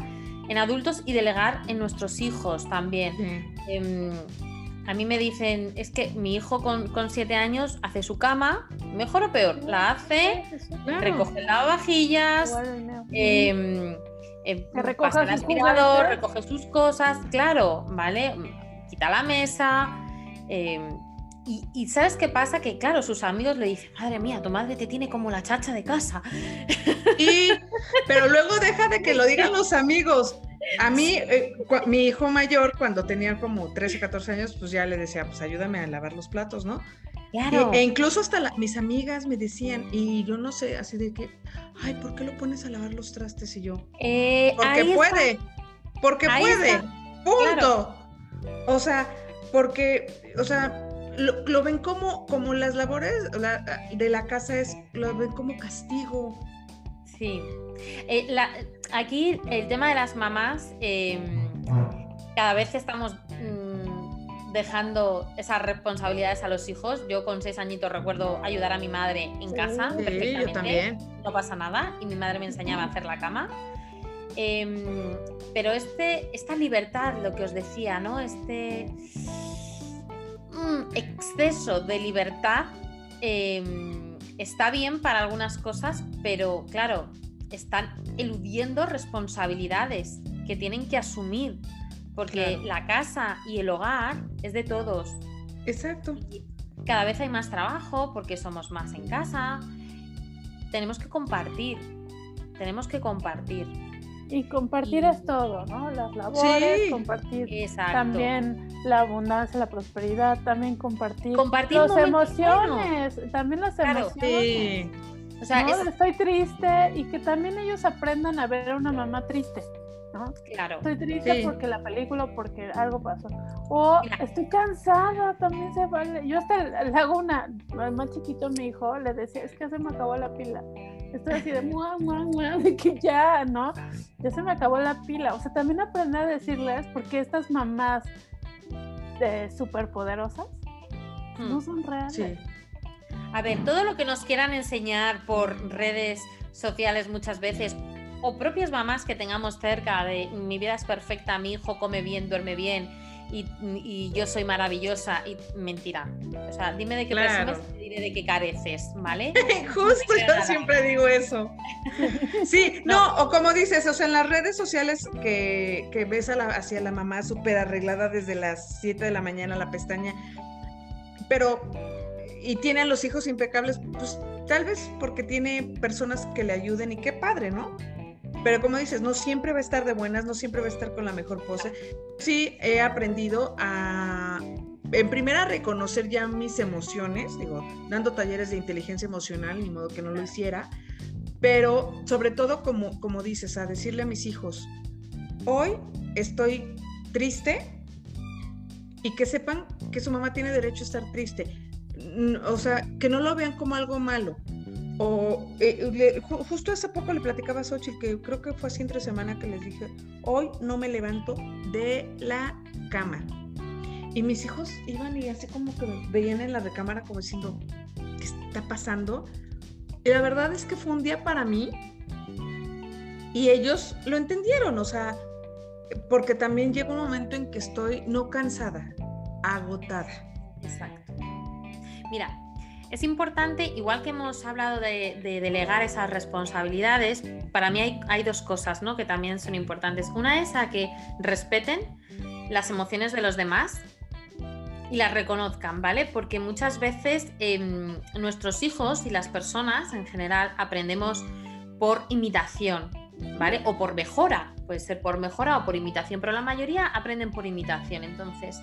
en adultos y delegar en nuestros hijos también. Em, a mí me dicen, es que mi hijo con, siete años hace su cama, mejor o peor, la hace, recoge lavavajillas, eh, recoge el aspirador, recoge sus cosas, claro, ¿vale? Quita la mesa. Em, y, ¿sabes qué pasa? Que claro, sus amigos le dicen, madre mía, tu madre te tiene como la chacha de casa. Y, pero luego deja de que lo digan los amigos. A mí, eh, mi hijo mayor, cuando tenía como 13, 14 años, pues ya le decía, pues ayúdame a lavar los platos, ¿no? E, incluso hasta mis amigas me decían, y yo no sé, así de que, ay, ¿por qué lo pones a lavar los trastes? Y yo, eh, porque puede, porque puede, punto. O sea, porque, o sea, lo, ven como, como las labores de la casa es, lo ven como castigo. Sí. Eh, aquí el tema de las mamás, em, cada vez estamos dejando esas responsabilidades a los hijos. Yo con seis añitos recuerdo ayudar a mi madre en casa. Sí, yo también. No pasa nada. Y mi madre me enseñaba a hacer la cama. Em, pero este, esta libertad, lo que os decía, ¿no? Este mm, exceso de libertad em, está bien para algunas cosas, pero claro, están eludiendo responsabilidades que tienen que asumir porque la casa y el hogar es de todos. Exacto. cada vez hay más trabajo porque somos más en casa. Tenemos que compartir. Tenemos que compartir. Y compartir es todo, ¿no? Las labores, compartir también la abundancia, la prosperidad, también compartir, compartir las emociones, también las emociones. O sea, estoy triste y que también ellos aprendan a ver a una mamá triste. Claro. Estoy triste porque la película, porque algo pasó. O estoy cansada, también se vale. Yo hasta le hago una, más chiquito mi hijo, le decía, es que se me acabó la pila. Estoy así de mua, mua, mua, de que ya, ¿no? Ya se me acabó la pila. O sea, también aprender a decirles, porque estas mamás de superpoderosas no hmm. son reales. A ver, todo lo que nos quieran enseñar por redes sociales muchas veces o propias mamás que tengamos cerca de mi vida es perfecta, mi hijo come bien, duerme bien y, yo soy maravillosa y mentira. O sea, dime de qué claro. presumes y diré de qué careces, ¿vale? Justo yo siempre digo eso. Sí, no. o como dices, o sea, en las redes sociales que, que ves a la, hacia la mamá súper arreglada desde las 7 de la mañana la pestaña, pero y tiene a los hijos impecables, pues tal vez porque tiene personas que le ayuden y qué padre, ¿no? Pero como dices, no siempre va a estar de buenas, no siempre va a estar con la mejor pose. Sí, he aprendido a, en primera, reconocer ya mis emociones, digo, dando talleres de inteligencia emocional, ni modo que no lo hiciera, pero sobre todo, como, como dices, a decirle a mis hijos, hoy estoy triste y que sepan que su mamá tiene derecho a estar triste. O sea, que no lo vean como algo malo. O eh, justo hace poco le platicaba a Xochitl, que creo que fue así entre semana que les dije, hoy no me levanto de la cama. Y mis hijos iban y así como que veían en la recámara como diciendo, ¿qué está pasando? Y la verdad es que fue un día para mí y ellos lo entendieron, o sea, porque también llega un momento en que estoy no cansada, agotada. Exacto. Mira, es importante, igual que hemos hablado de, delegar esas responsabilidades, para mí hay, dos cosas ¿no? que también son importantes. Una es a que respeten las emociones de los demás y las reconozcan, ¿vale? Porque muchas veces em, nuestros hijos y las personas en general aprendemos por imitación, ¿vale? O por mejora, puede ser por mejora o por imitación, pero la mayoría aprenden por imitación. Entonces,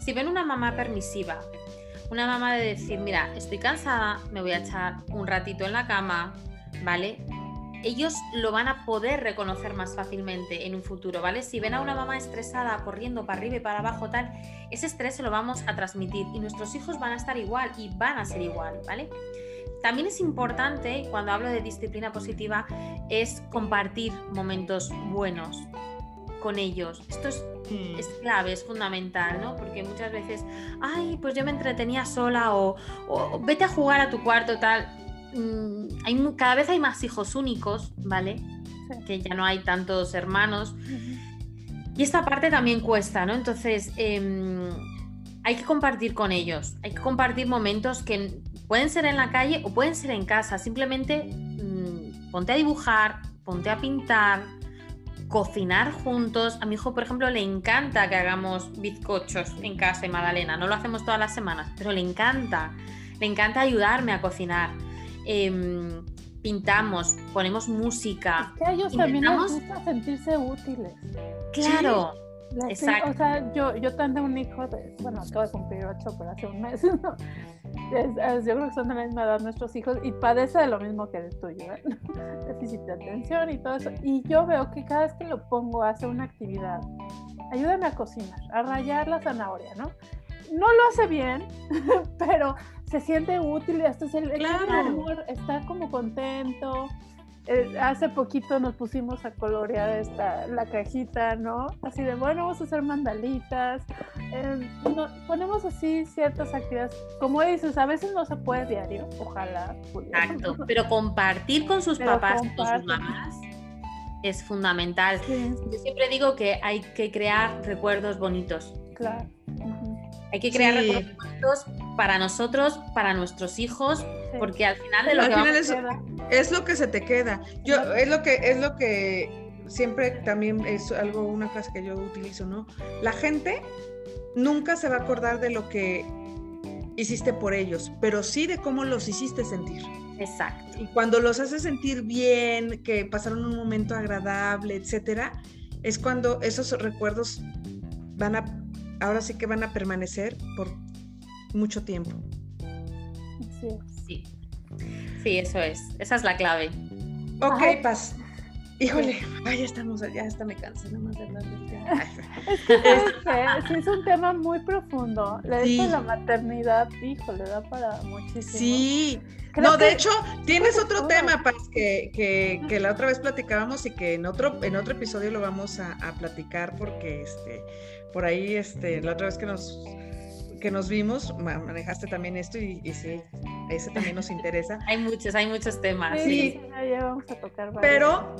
si ven una mamá permisiva, una mamá de decir, mira, estoy cansada, me voy a echar un ratito en la cama, ¿vale? Ellos lo van a poder reconocer más fácilmente en un futuro, ¿vale? Si ven a una mamá estresada corriendo para arriba y para abajo, tal, ese estrés se lo vamos a transmitir y nuestros hijos van a estar igual y van a ser igual, ¿vale? También es importante, cuando hablo de disciplina positiva, es compartir momentos buenos, con ellos. Esto es, mm. es, clave, es fundamental, ¿no? Porque muchas veces, ay, pues yo me entretenía sola o, vete a jugar a tu cuarto, tal. Mm, hay, cada vez hay más hijos únicos, ¿vale? Que ya no hay tantos hermanos. Y esta parte también cuesta, ¿no? Entonces, em, hay que compartir con ellos, hay que compartir momentos que pueden ser en la calle o pueden ser en casa. Simplemente mm, ponte a dibujar, ponte a pintar, cocinar juntos. A mi hijo, por ejemplo, le encanta que hagamos bizcochos en casa y Madalena. No lo hacemos todas las semanas, pero le encanta. Le encanta ayudarme a cocinar. Em, pintamos, ponemos música. Es que a ellos también les gusta sentirse útiles. Claro. Exacto. O sea, yo, yo tengo un hijo de, bueno, acabo de cumplir ocho, pero hace un mes, ¿no? yo creo que son de la misma edad nuestros hijos y padece de lo mismo que el tuyo, ¿eh? déficit de atención y todo eso. Y yo veo que cada vez que lo pongo a hacer una actividad, ayúdame a cocinar, a rayar la zanahoria, ¿no? No lo hace bien, pero se siente útil y hasta se claro. está como contento. Eh, hace poquito nos pusimos a colorear esta, la cajita, ¿no? Así de, bueno, vamos a hacer mandalitas. Eh, ponemos así ciertas actividades. Como dices, a veces no se puede diario, ojalá. Exacto, pero compartir con sus papás, con sus mamás, es fundamental. Yo siempre digo que hay que crear recuerdos bonitos. Claro. Hay que crear recuerdos bonitos para nosotros, para nuestros hijos, porque al final de lo que vamos es lo que se te queda. Yo, es lo que, es lo que siempre también es algo, una frase que yo utilizo, ¿no? La gente nunca se va a acordar de lo que hiciste por ellos, pero sí de cómo los hiciste sentir. Exacto. Y cuando los haces sentir bien, que pasaron un momento agradable, etcétera, es cuando esos recuerdos van a, ahora sí que van a permanecer por mucho tiempo. Sí. Sí. Sí, eso es. Esa es la clave. Ok, Paz. Híjole, ay, ya estamos, ya hasta me cansé nomás de hablar de este. es, es un tema muy profundo. Le sí. la maternidad, híjole, da para muchísimo. Sí. no, de hecho, tienes otro tema, Paz, que, que, que, la otra vez platicábamos y que en otro, en otro episodio lo vamos a, a platicar porque este, por ahí, este, la otra vez que nos que nos vimos, manejaste también esto y, sí, ese también nos interesa. hay muchos, hay muchos temas. Sí, ya vamos a tocar. Pero,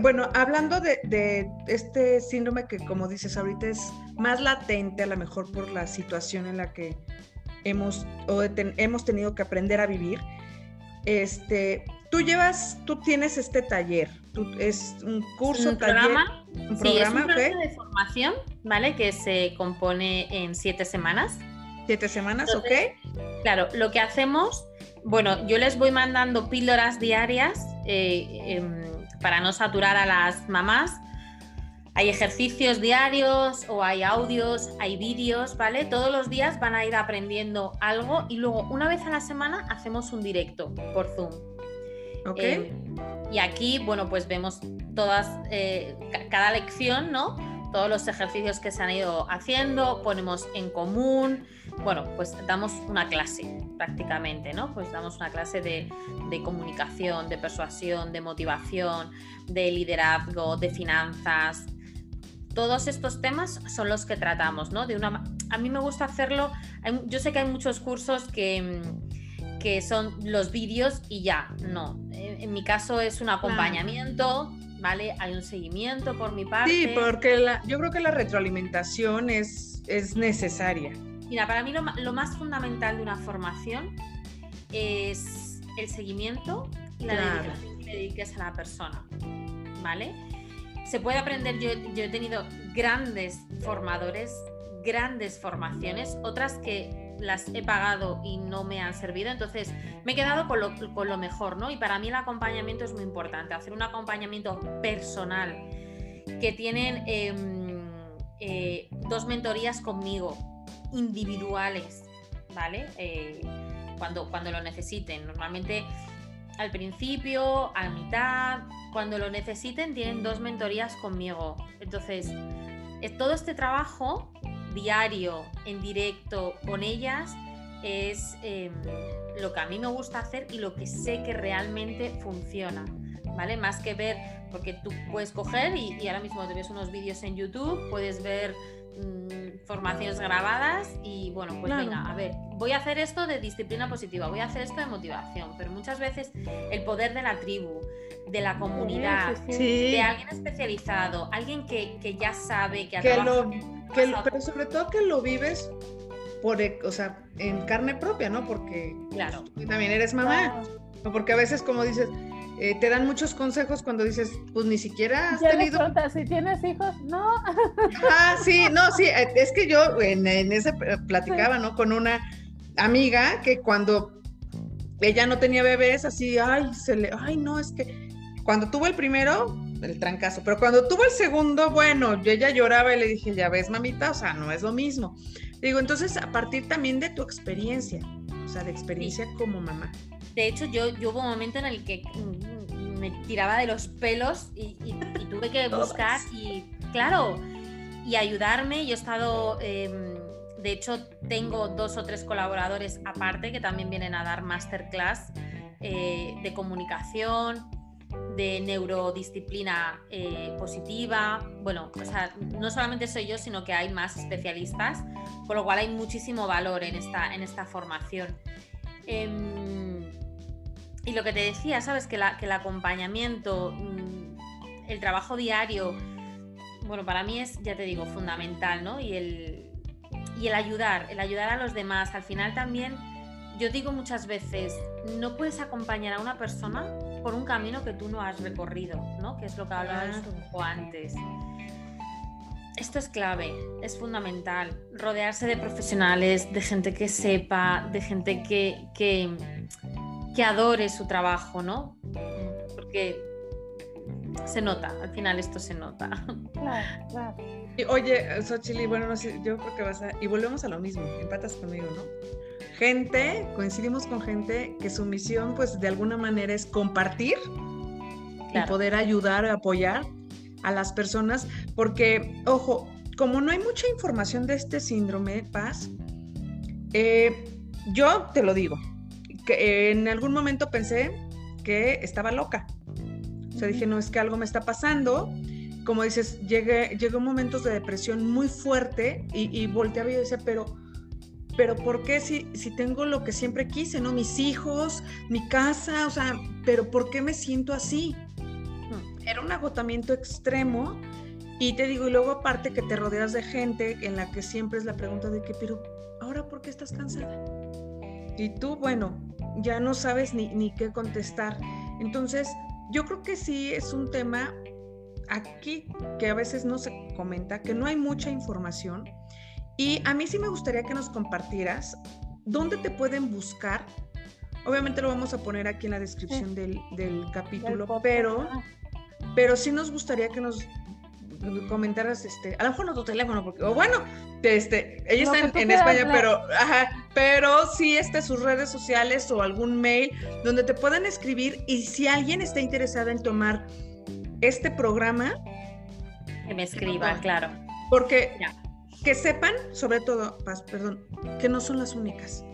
bueno, hablando de, de, este síndrome que como dices ahorita es más latente, a lo mejor por la situación en la que hemos, o hemos tenido que aprender a vivir. Este, tú llevas, tú tienes este taller, tú, es un curso, un taller, programa, un programa, sí, es un programa de formación, ¿vale? Que se compone en siete semanas. Siete semanas, Entonces, ok. Claro, lo que hacemos, bueno, yo les voy mandando píldoras diarias eh, eh, para no saturar a las mamás hay ejercicios diarios o hay audios, hay vídeos, ¿vale? Todos los días van a ir aprendiendo algo y luego una vez a la semana hacemos un directo por Zoom. Ok. Eh, y aquí, bueno, pues vemos todas, eh, cada lección, ¿no? Todos los ejercicios que se han ido haciendo, ponemos en común, bueno, pues damos una clase prácticamente, ¿no? Pues damos una clase de, de comunicación, de persuasión, de motivación, de liderazgo, de finanzas, todos estos temas son los que tratamos, ¿no? De una, a mí me gusta hacerlo, yo sé que hay muchos cursos que, mm, que son los vídeos y ya, no. En, mi caso es un acompañamiento, ¿vale? Hay un seguimiento por mi parte. Sí, porque la, yo creo que la retroalimentación es, es necesaria. Mira, para mí lo, lo más fundamental de una formación es el seguimiento y la dedicación que le dediques a la persona, ¿vale? se puede aprender, yo, he tenido grandes formadores, grandes formaciones, otras que las he pagado y no me han servido, entonces me he quedado con lo, mejor, ¿no? Y para mí el acompañamiento es muy importante, hacer un acompañamiento personal, que tienen em, eh, dos mentorías conmigo, individuales, ¿vale? Eh, cuando, cuando lo necesiten. Normalmente al principio, a mitad, cuando lo necesiten, tienen dos mentorías conmigo. Entonces, todo este trabajo diario, en directo, con ellas, es em, lo que a mí me gusta hacer y lo que sé que realmente funciona. ¿Vale? Más que ver, porque tú puedes coger y, y ahora mismo te ves unos vídeos en YouTube, puedes ver Mm, formaciones grabadas y bueno, pues venga, a ver, voy a hacer esto de disciplina positiva, voy a hacer esto de motivación, pero muchas veces el poder de la tribu, de la comunidad, de alguien especializado, alguien que, ya sabe que, que lo, que pero sobre todo que lo vives por, e, o sea, en carne propia, ¿no? Porque claro. tú también eres mamá, porque a veces como dices, eh, te dan muchos consejos cuando dices, pues ni siquiera has tenido. si tienes hijos, no. Ah, sí, no, sí, eh, es que yo en, ese eh, platicaba, ¿no? Con una amiga que cuando ella no tenía bebés, así, ay, se le, ay, no, es que cuando tuvo el primero, el trancazo, pero cuando tuvo el segundo, bueno, yo ella lloraba y le dije, ya ves, mamita, o sea, no es lo mismo. Digo, entonces, a partir también de tu experiencia, o sea, de experiencia como mamá. De hecho, yo, yo, hubo un momento en el que me tiraba de los pelos y, tuve que buscar y, claro, y ayudarme. Yo he estado, em, de hecho, tengo dos o tres colaboradores aparte que también vienen a dar masterclass eh, de comunicación, de neurodisciplina eh, positiva. Bueno, o sea, no solamente soy yo, sino que hay más especialistas, con lo cual hay muchísimo valor en esta, en esta formación. Em, y lo que te decía, ¿sabes? Que, la, que el acompañamiento, mm, el trabajo diario, bueno, para mí es, ya te digo, fundamental, ¿no? Y el, y el ayudar, el ayudar a los demás. Al final también, yo digo muchas veces, no puedes acompañar a una persona por un camino que tú no has recorrido, ¿no? Que es lo que hablabas un poco antes. Esto es clave, es fundamental. Rodearse de profesionales, de gente que sepa, de gente que, que que adore su trabajo, ¿no? Porque se nota, al final esto se nota. Claro, claro. Y, oye, Xochitl, bueno, no sé, yo creo que vas a... Y volvemos a lo mismo, empatas conmigo, ¿no? Gente, coincidimos con gente que su misión, pues, de alguna manera es compartir y poder ayudar, apoyar a las personas, porque, ojo, como no hay mucha información de este síndrome, Paz, eh, yo te lo digo, que en algún momento pensé que estaba loca. O sea, dije, no, es que algo me está pasando. Como dices, llegué, llegó momentos de depresión muy fuerte y, y volteaba y decía, pero, pero ¿por qué si, si tengo lo que siempre quise, ¿no? Mis hijos, mi casa, o sea, pero ¿por qué me siento así? Era un agotamiento extremo Y te digo, y luego aparte que te rodeas de gente en la que siempre es la pregunta de que, pero ahora por qué estás cansada? Y tú, bueno, ya no sabes ni, ni qué contestar. Entonces, yo creo que sí es un tema aquí que a veces no se comenta, que no hay mucha información. Y a mí sí me gustaría que nos compartieras dónde te pueden buscar. Obviamente lo vamos a poner aquí en la descripción del, capítulo, pero, pero sí nos gustaría que nos comentaras, este, a lo mejor no tu teléfono, porque, o bueno, este, ella está en, España, pero, ajá, pero sí este, sus redes sociales o algún mail donde te puedan escribir y si alguien está interesado en tomar este programa. Que me escriba, claro. Porque que sepan, sobre todo, perdón, que no son las únicas.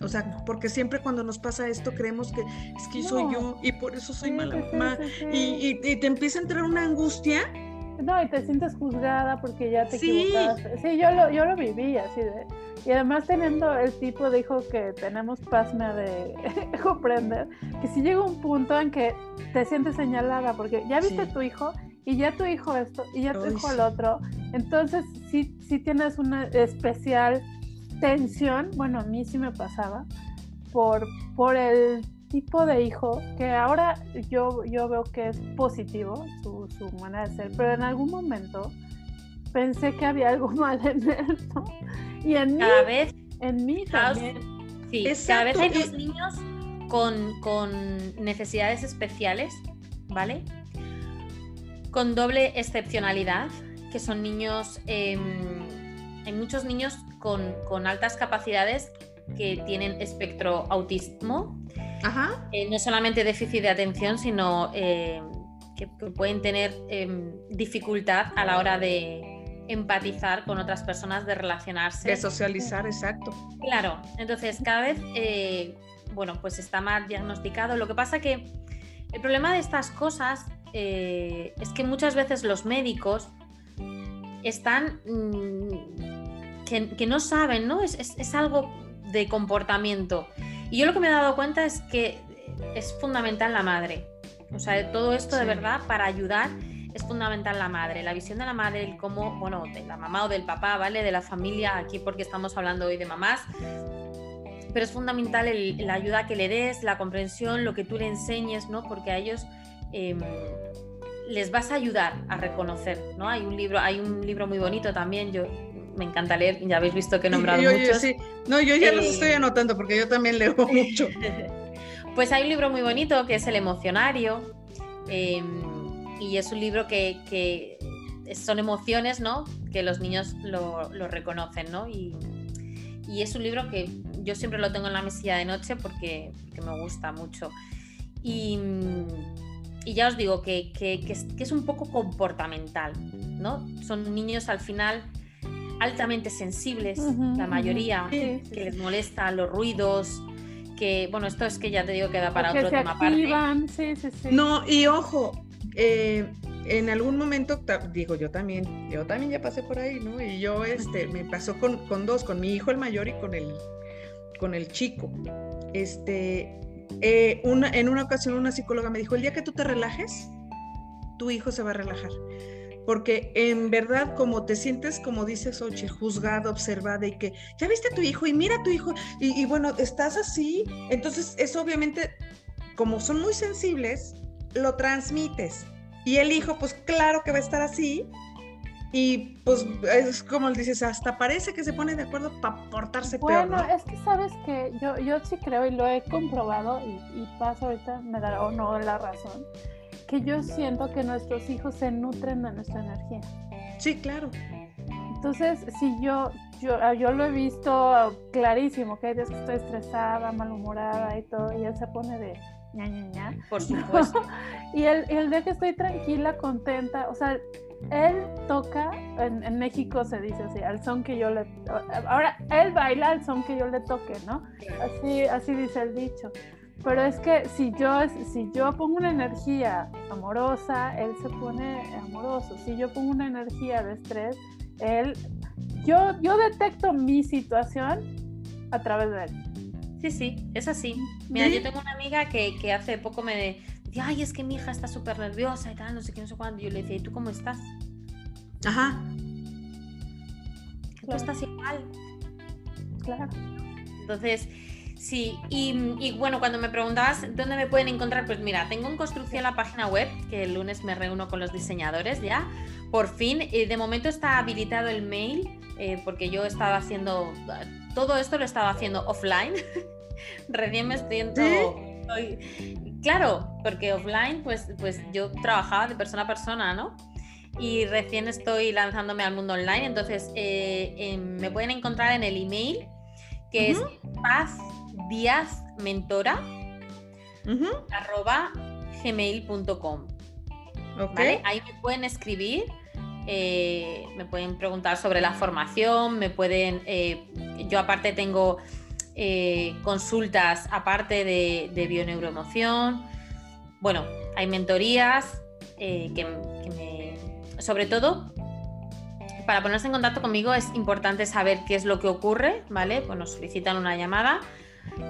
O sea, porque siempre cuando nos pasa esto creemos que es que soy yo y por eso soy mala mamá. y, te empieza a entrar una angustia. No, y te sientes juzgada porque ya te equivocaste. Sí, yo lo, yo lo viví así de y además teniendo el tipo de hijo que tenemos pasma de comprender, que si llega un punto en que te sientes señalada, porque ya viste a tu hijo y ya tu hijo esto y ya tu hijo el otro, entonces sí, sí tienes una especial tensión, bueno, a mí sí me pasaba, por, por el tipo de hijo que ahora yo, yo veo que es positivo su, su manera de ser, pero en algún momento pensé que había algo mal en él, ¿no? Y en cada mí, vez, en mí también. Sí, cada vez hay dos niños con, con necesidades especiales, ¿vale? Con doble excepcionalidad, que son niños, eh, hay muchos niños con, con, altas capacidades que tienen espectro autismo, Ajá. Eh, no solamente déficit de atención, sino eh, que, que, pueden tener em, dificultad a la hora de, empatizar con otras personas, de relacionarse. De socializar, exacto. Claro, entonces cada vez, eh, bueno, pues está más diagnosticado. Lo que pasa que el problema de estas cosas es que muchas veces los médicos están... Mm, que, no saben, ¿no? Es, es, algo de comportamiento. Y yo lo que me he dado cuenta es que es fundamental la madre. O sea, todo esto de verdad para ayudar es fundamental la madre, la visión de la madre, el cómo, bueno, de la mamá o del papá, ¿vale? De la familia, aquí porque estamos hablando hoy de mamás, pero es fundamental la ayuda que le des, la comprensión, lo que tú le enseñes, ¿no? Porque a ellos em, les vas a ayudar a reconocer, ¿no? Hay un libro, hay un libro muy bonito también, yo me encanta leer, ya habéis visto que he nombrado muchos. sí. No, yo ya los estoy anotando porque yo también leo mucho. pues hay un libro muy bonito que es El emocionario. Eh, y es un libro que, son emociones, ¿no? Que los niños lo, reconocen, ¿no? Y, es un libro que yo siempre lo tengo en la mesilla de noche porque, me gusta mucho. Y, ya os digo que, es, un poco comportamental, ¿no? Son niños al final altamente sensibles, la mayoría, que les molesta los ruidos, que, bueno, esto es que ya te digo que da para otro tema aparte. Sí, sí, sí. No, y ojo, eh, en algún momento, digo yo también, yo también ya pasé por ahí, ¿no? Y yo, este, me pasó con, con dos, con mi hijo el mayor y con el, con el chico. Este, eh, una, en una ocasión una psicóloga me dijo, el día que tú te relajes, tu hijo se va a relajar. Porque en verdad, como te sientes, como dices, Oche, juzgada, observada y que ya viste a tu hijo y mira a tu hijo y, y bueno, estás así, entonces eso obviamente, como son muy sensibles, lo transmites. Y el hijo, pues claro que va a estar así. Y pues es como dices, hasta parece que se pone de acuerdo para portarse peor. Bueno, es que sabes que yo, yo sí creo y lo he comprobado y, y paso ahorita, me dará o no la razón, que yo siento que nuestros hijos se nutren de nuestra energía. Sí, claro. Entonces, si yo, yo, yo lo he visto clarísimo, que hay días que estoy estresada, malhumorada y todo, y él se pone de ña, ña, ña. Por supuesto. y el, el día que estoy tranquila, contenta, o sea, él toca, en, México se dice así, al son que yo le... Ahora, él baila al son que yo le toque, ¿no? Así, así dice el dicho. Pero es que si yo, si yo pongo una energía amorosa, él se pone amoroso. Si yo pongo una energía de estrés, él... Yo, yo detecto mi situación a través de él. Sí, sí, es así. Mira, yo tengo una amiga que, que hace poco me decía, ay, es que mi hija está súper nerviosa y tal, no sé qué, no sé cuándo. Y yo le decía, ¿y tú cómo estás? Ajá. Tú estás igual. Claro. Entonces, sí, y, bueno, cuando me preguntabas dónde me pueden encontrar, pues mira, tengo en construcción la página web, que el lunes me reúno con los diseñadores ya, por fin, eh, de momento está habilitado el mail, eh, porque yo estaba haciendo, todo esto lo estaba haciendo offline, recién me estoy, Claro, porque offline, pues, pues yo trabajaba de persona a persona, ¿no? y recién estoy lanzándome al mundo online, entonces eh, em, me pueden encontrar en el email que es pazdiazmentora arroba gmail.com. Ahí me pueden escribir, eh, me pueden preguntar sobre la formación, me pueden, eh, yo aparte tengo consultas aparte de, de bioneuroemoción, bueno, hay mentorías que, que me sobre todo, para ponerse en contacto conmigo es importante saber qué es lo que ocurre, ¿vale? Pues nos solicitan una llamada,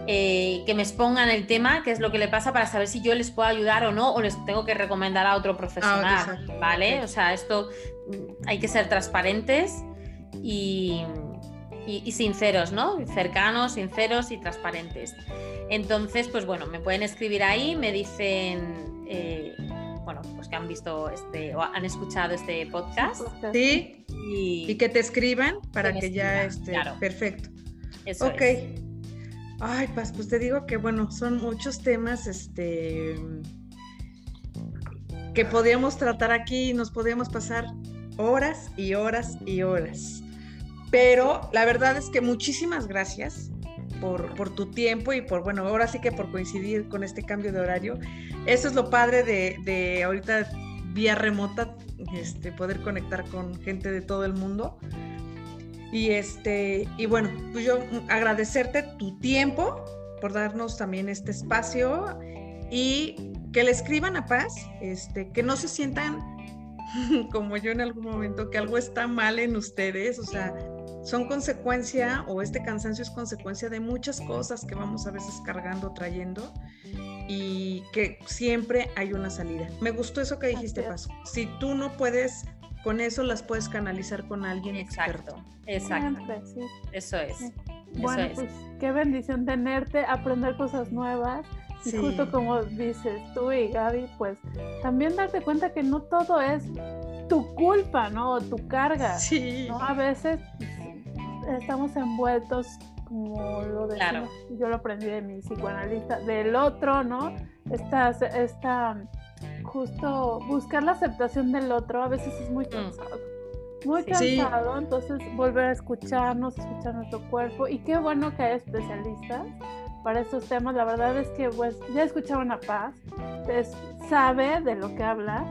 eh, que me expongan el tema, qué es lo que le pasa para saber si yo les puedo ayudar o no, o les tengo que recomendar a otro profesional, ah, ¿vale? O sea, esto mm, hay que ser transparentes y, sinceros, ¿no? Cercanos, sinceros y transparentes. Entonces, pues bueno, me pueden escribir ahí, me dicen... Eh, bueno, pues que han visto este o han escuchado este podcast. Sí. Y, que te escriban para que, ya esté perfecto. Eso ok. Ay, pues, pues te digo que bueno, son muchos temas este que podríamos tratar aquí y nos podríamos pasar horas y horas y horas. Pero la verdad es que muchísimas gracias por, tu tiempo y por, bueno, ahora sí que por coincidir con este cambio de horario. Eso es lo padre de, de ahorita vía remota, este, poder conectar con gente de todo el mundo. Y este, y bueno, pues yo agradecerte tu tiempo por darnos también este espacio y que le escriban a Paz, este, que no se sientan como yo en algún momento, que algo está mal en ustedes, o sea, son consecuencia o este cansancio es consecuencia de muchas cosas que vamos a veces cargando, trayendo y que siempre hay una salida. Me gustó eso que dijiste, Paso. Si tú no puedes con eso, las puedes canalizar con alguien exacto, Exacto. Eso es. Bueno, pues qué bendición tenerte, aprender cosas nuevas. Y justo como dices tú y Gaby, pues también darte cuenta que no todo es tu culpa, ¿no? O tu carga. Sí. ¿no? A veces estamos envueltos, como lo decimos, yo lo aprendí de mi psicoanalista, del otro, ¿no? Esta, esta, justo buscar la aceptación del otro a veces es muy mm. cansado. Muy cansado, entonces volver a escucharnos, escuchar nuestro cuerpo. Y qué bueno que hay especialistas para estos temas. La verdad es que pues ya escucharon a Paz, sabe de lo que habla,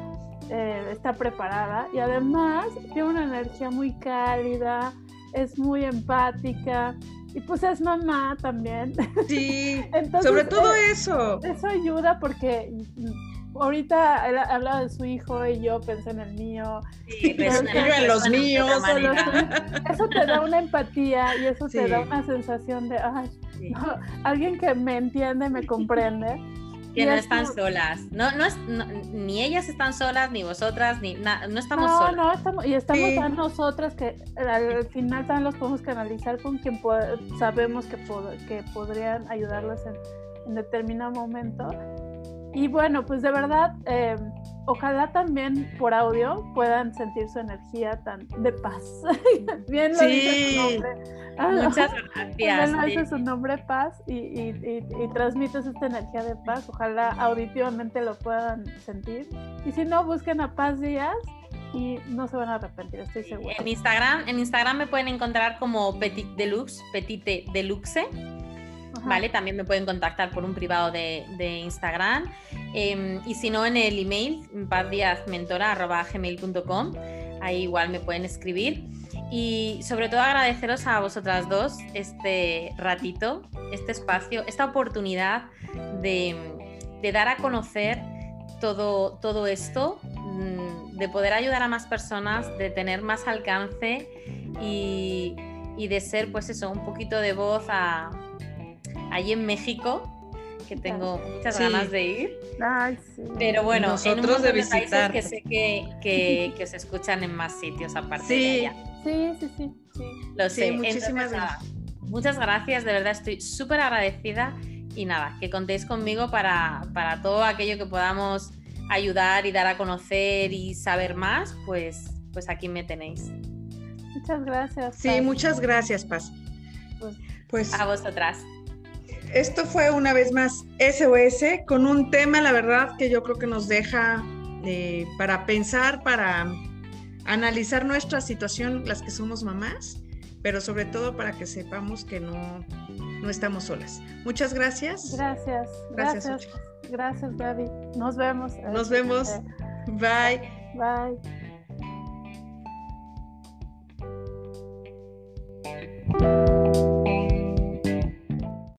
eh, está preparada y además tiene una energía muy cálida, es muy empática y pues es mamá también. Sí, sobre todo eh, eso. Eso ayuda porque ahorita él habla de su hijo y yo pensé en el mío. Sí, en los míos. Eso, te da una empatía y eso te da una sensación de, ay, alguien que me entiende, me comprende que no están solas. No, no es, ni ellas están solas, ni vosotras, ni no estamos solas. No, estamos, y estamos a nosotras que al final también los podemos canalizar con quien sabemos que, que podrían ayudarlas en, en, determinado momento. Y bueno, pues de verdad, eh, ojalá también por audio puedan sentir su energía tan de paz. Bien lo dice su nombre. Muchas gracias. Bien dice su nombre paz y, y, y, transmites esta energía de paz. Ojalá auditivamente lo puedan sentir. Y si no, busquen a Paz Díaz y no se van a arrepentir, estoy segura. En Instagram, en Instagram me pueden encontrar como Petit Deluxe, Petite Deluxe. ¿Vale? También me pueden contactar por un privado de, Instagram. Em, y si no, en el email, pazdiazmentora.gmail.com, ahí igual me pueden escribir. Y sobre todo agradeceros a vosotras dos este ratito, este espacio, esta oportunidad de, dar a conocer todo, todo esto, mm, de poder ayudar a más personas, de tener más alcance y, y de ser, pues eso, un poquito de voz a, allí en México que tengo muchas ganas de ir. Ay, sí. Pero bueno, nosotros de visitar. que sé que, que, que, os escuchan en más sitios aparte sí. de allá. Sí, sí, sí, sí. Lo sé. muchísimas gracias. Muchas gracias, de verdad estoy súper agradecida y nada, que contéis conmigo para, para todo aquello que podamos ayudar y dar a conocer y saber más, pues, pues aquí me tenéis. Muchas gracias. Sí, muchas gracias, Paz. Pues, pues a vosotras. Esto fue una vez más SOS con un tema, la verdad, que yo creo que nos deja eh, para pensar, para analizar nuestra situación, las que somos mamás, pero sobre todo para que sepamos que no, no estamos solas. Muchas gracias. Gracias. Gracias. Gracias, Gaby. Nos vemos. Nos vemos. Bye. Bye.